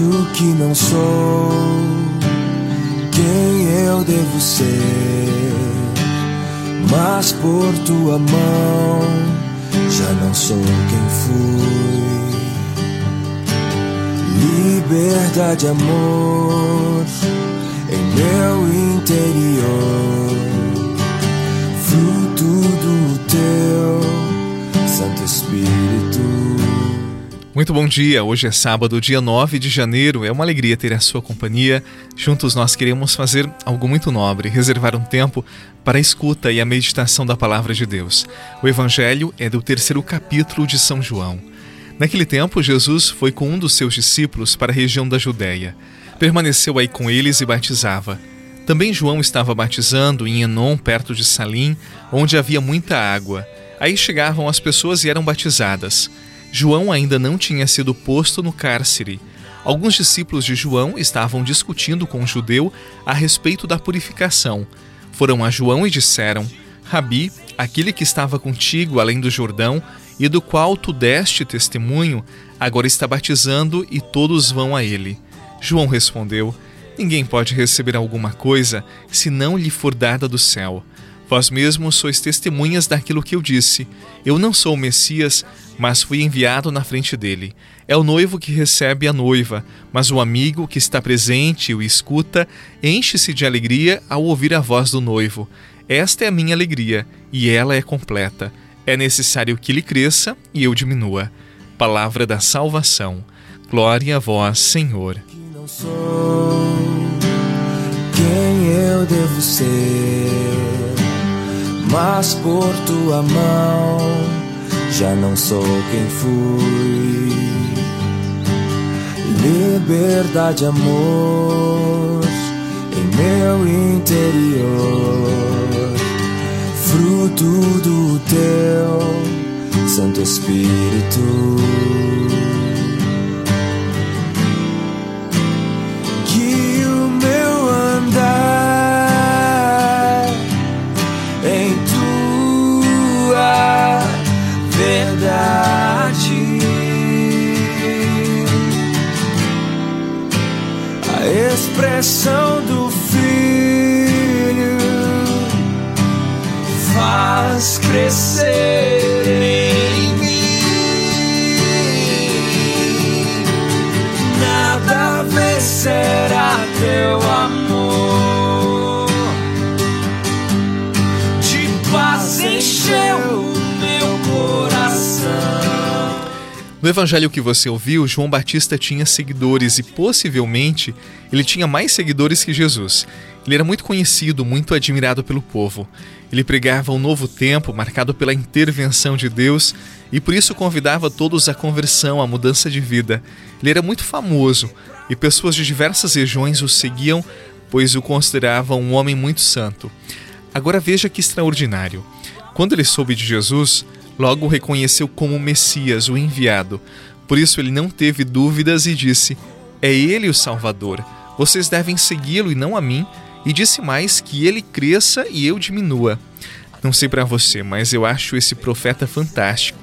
o que não sou, quem eu devo ser, mas por tua mão já não sou quem fui. Liberdade, amor em meu interior, fruto do teu Santo Espírito. Muito bom dia, hoje é sábado, dia 9 de janeiro. É uma alegria ter a sua companhia. Juntos nós queremos fazer algo muito nobre, reservar um tempo para a escuta e a meditação da palavra de Deus. O Evangelho é do terceiro capítulo de São João. Naquele tempo, Jesus foi com um dos seus discípulos para a região da Judéia. Permaneceu aí com eles e batizava. Também João estava batizando em Enon, perto de Salim, onde havia muita água. Aí chegavam as pessoas e eram batizadas. João ainda não tinha sido posto no cárcere. Alguns discípulos de João estavam discutindo com o judeu a respeito da purificação. Foram a João e disseram: Rabi, aquele que estava contigo além do Jordão e do qual tu deste testemunho, agora está batizando e todos vão a ele. João respondeu: Ninguém pode receber alguma coisa se não lhe for dada do céu. Vós mesmos sois testemunhas daquilo que eu disse. Eu não sou o Messias, mas fui enviado na frente dele. É o noivo que recebe a noiva, mas o amigo que está presente e o escuta enche-se de alegria ao ouvir a voz do noivo. Esta é a minha alegria, e ela é completa. É necessário que ele cresça e eu diminua. Palavra da salvação. Glória a vós, Senhor. Quem eu devo ser? Mas por tua mão já não sou quem fui. Liberdade, amor em meu interior, fruto do teu Santo Espírito. Expressão do Filho. Faz crescer No evangelho que você ouviu, João Batista tinha seguidores e possivelmente ele tinha mais seguidores que Jesus. Ele era muito conhecido, muito admirado pelo povo. Ele pregava um novo tempo marcado pela intervenção de Deus e por isso convidava todos à conversão, à mudança de vida. Ele era muito famoso e pessoas de diversas regiões o seguiam, pois o consideravam um homem muito santo. Agora veja que extraordinário. Quando ele soube de Jesus, logo o reconheceu como Messias, o enviado. Por isso ele não teve dúvidas e disse: É ele o Salvador. Vocês devem segui-lo e não a mim. E disse mais que ele cresça e eu diminua. Não sei para você, mas eu acho esse profeta fantástico.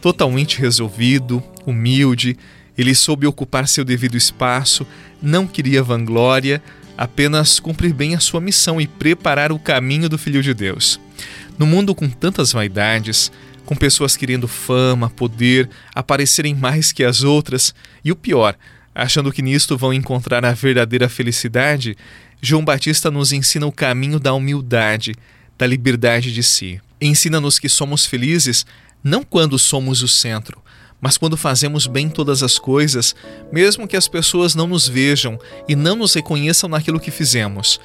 Totalmente resolvido, humilde, ele soube ocupar seu devido espaço, não queria vanglória, apenas cumprir bem a sua missão e preparar o caminho do Filho de Deus. No mundo com tantas vaidades, com pessoas querendo fama, poder, aparecerem mais que as outras e o pior, achando que nisto vão encontrar a verdadeira felicidade, João Batista nos ensina o caminho da humildade, da liberdade de si. Ensina-nos que somos felizes não quando somos o centro, mas quando fazemos bem todas as coisas, mesmo que as pessoas não nos vejam e não nos reconheçam naquilo que fizemos.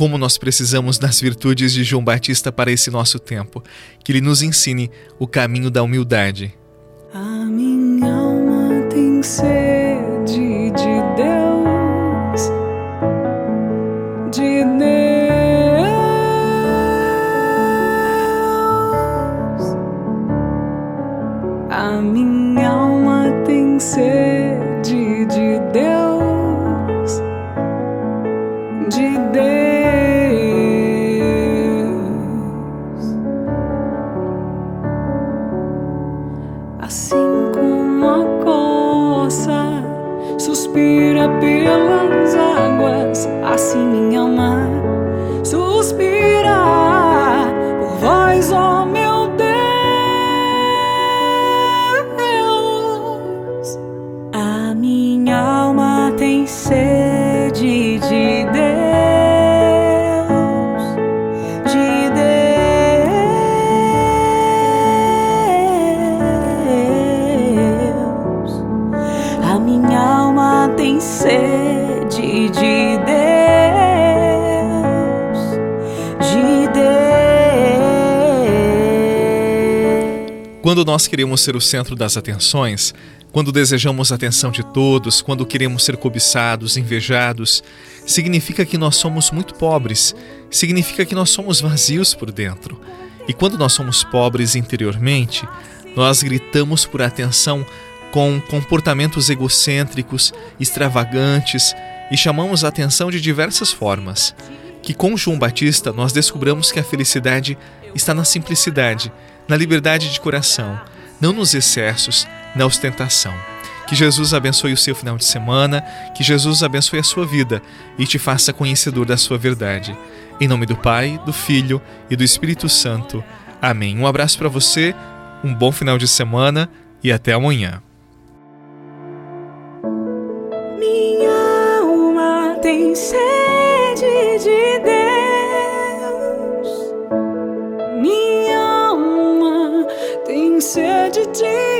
Como nós precisamos das virtudes de João Batista para esse nosso tempo. Que ele nos ensine o caminho da humildade. A minha alma tem sede de Deus, Quando nós queremos ser o centro das atenções, quando desejamos a atenção de todos, quando queremos ser cobiçados, invejados, significa que nós somos muito pobres, significa que nós somos vazios por dentro. E quando nós somos pobres interiormente, nós gritamos por atenção com comportamentos egocêntricos, extravagantes e chamamos a atenção de diversas formas. Que com João Batista nós descobramos que a felicidade está na simplicidade, na liberdade de coração, não nos excessos, na ostentação. Que Jesus abençoe o seu final de semana, que Jesus abençoe a sua vida e te faça conhecedor da sua verdade. Em nome do Pai, do Filho e do Espírito Santo. Amém. Um abraço para você, um bom final de semana e até amanhã. Minha alma tem sede de Deus. Sede de Deus.